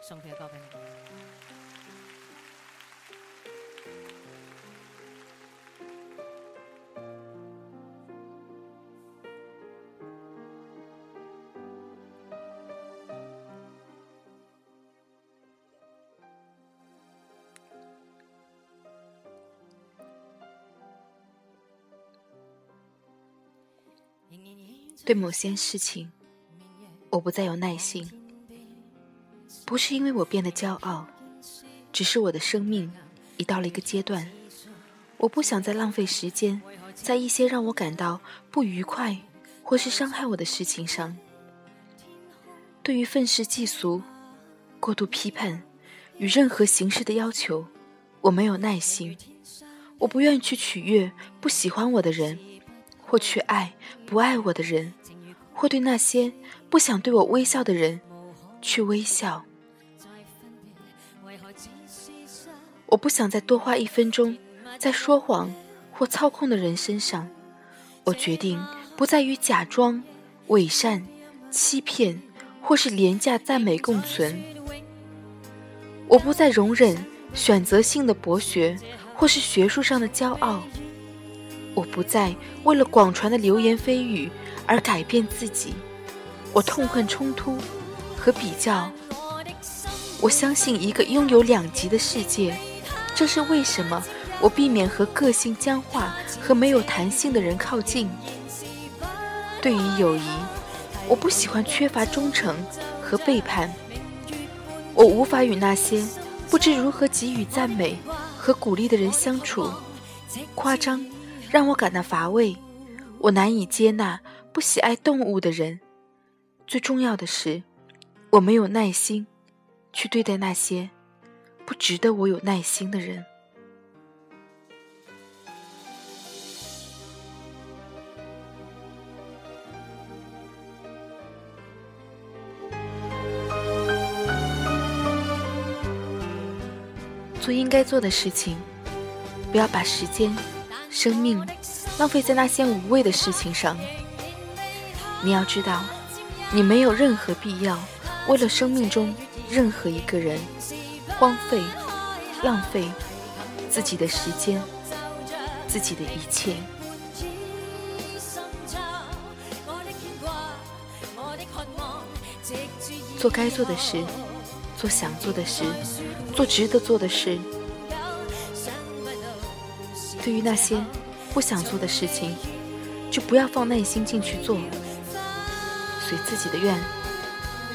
送佢嘅歌俾你。对某些事情，我不再有耐心，不是因为我变得骄傲，只是我的生命已到了一个阶段，我不想再浪费时间在一些让我感到不愉快或是伤害我的事情上。对于愤世嫉俗、过度批判与任何形式的要求，我没有耐心。我不愿意去取悦不喜欢我的人，或去爱不爱我的人，或对那些不想对我微笑的人去微笑。我不想再多花一分钟在说谎或操控的人身上。我决定不再与假装、伪善、欺骗或是廉价赞美共存。我不再容忍选择性的博学。或是学术上的骄傲，我不再为了广传的流言蜚语而改变自己。我痛恨冲突和比较。我相信一个拥有两极的世界，这是为什么我避免和个性僵化和没有弹性的人靠近。对于友谊，我不喜欢缺乏忠诚和背叛。我无法与那些不知如何给予赞美。和鼓励的人相处，夸张让我感到乏味。我难以接纳不喜爱动物的人。最重要的是，我没有耐心去对待那些不值得我有耐心的人。做应该做的事情，不要把时间、生命浪费在那些无谓的事情上。你要知道，你没有任何必要为了生命中任何一个人荒废、浪费自己的时间、自己的一切。做该做的事。做想做的事，做值得做的事。对于那些不想做的事情，就不要放耐心进去做。随自己的愿，